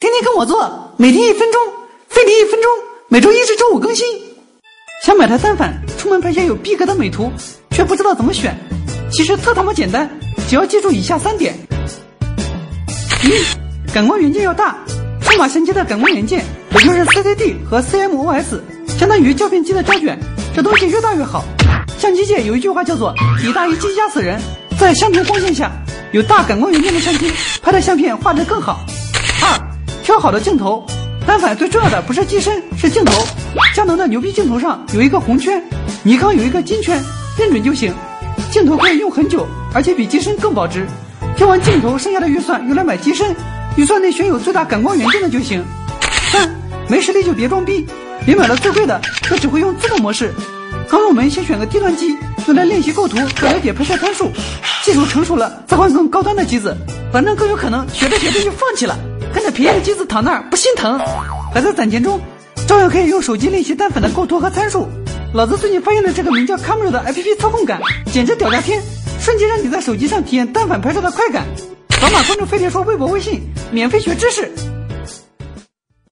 天天跟我做，每天一分钟，费力一分钟，每周一至周五更新。想买台单反，出门拍些有逼格的美图，却不知道怎么选。其实特他妈简单，只要记住以下三点：一、感光元件要大，数码相机的感光元件，也就是 CCD 和 CMOS，相当于胶片机的胶卷，这东西越大越好。相机界有一句话叫做“以大一机压死人”，在相同光线下，有大感光元件的相机拍的相片画质更好。挑好的镜头，单反最重要的不是机身，是镜头。佳能的牛逼镜头上有一个红圈，尼康有一个金圈，认准就行。镜头可以用很久，而且比机身更保值。挑完镜头，剩下的预算用来买机身，预算内选有最大感光元件的就行。三、没实力就别装逼，别买了最贵的，那只会用自动模式。刚入门先选个低端机，用来练习构图和了解拍摄参数，技术成熟了再换更高端的机子，反正更有可能学着学着就放弃了，便宜的机子躺那儿不心疼，还在攒钱中，照样可以用手机练习单反的构图和参数。老子最近发现了这个名叫 Camera 的 APP 操控感，简直屌炸天，瞬间让你在手机上体验单反拍摄的快感。扫码关注飞碟说微博微信，免费学知识。